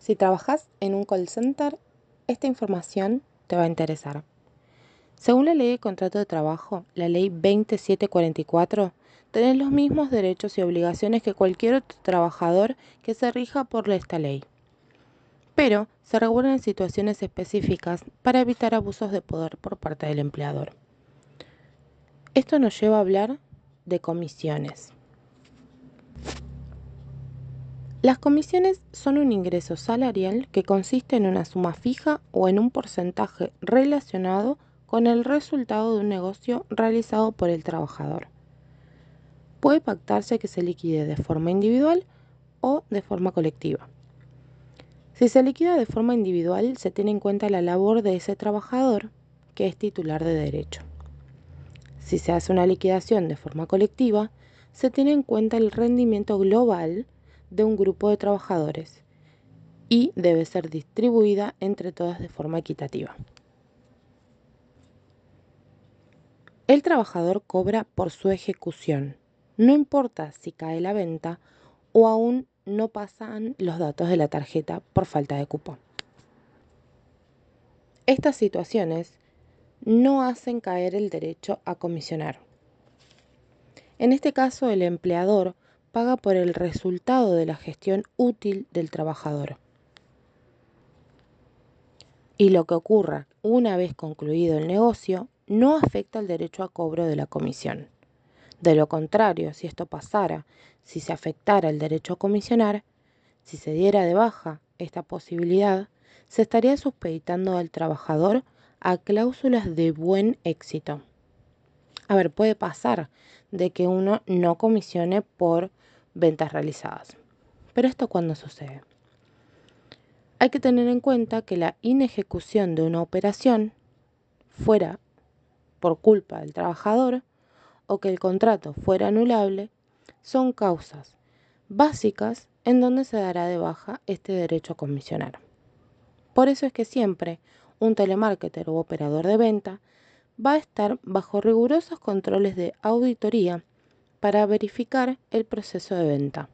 Si trabajas en un call center, esta información te va a interesar. Según la ley de contrato de trabajo, la ley 2744, tenés los mismos derechos y obligaciones que cualquier otro trabajador que se rija por esta ley. Pero se regulan en situaciones específicas para evitar abusos de poder por parte del empleador. Esto nos lleva a hablar de comisiones. Las comisiones son un ingreso salarial que consiste en una suma fija o en un porcentaje relacionado con el resultado de un negocio realizado por el trabajador. Puede pactarse que se liquide de forma individual o de forma colectiva. Si se liquida de forma individual, se tiene en cuenta la labor de ese trabajador que es titular de derecho. Si se hace una liquidación de forma colectiva, se tiene en cuenta el rendimiento global de un grupo de trabajadores y debe ser distribuida entre todas de forma equitativa. El trabajador cobra por su ejecución, no importa si cae la venta o aún no pasan los datos de la tarjeta por falta de cupo. Estas situaciones no hacen caer el derecho a comisionar. En este caso, el empleador paga por el resultado de la gestión útil del trabajador. Y lo que ocurra una vez concluido el negocio no afecta el derecho a cobro de la comisión. De lo contrario, si esto pasara, si se afectara el derecho a comisionar, si se diera de baja esta posibilidad, se estaría supeditando al trabajador a cláusulas de buen éxito. A ver, puede pasar de que uno no comisione por ventas realizadas. Pero esto cuando sucede. Hay que tener en cuenta que la inejecución de una operación fuera por culpa del trabajador o que el contrato fuera anulable son causas básicas en donde se dará de baja este derecho a comisionar. Por eso es que siempre un telemarketer u operador de venta va a estar bajo rigurosos controles de auditoría para verificar el proceso de venta.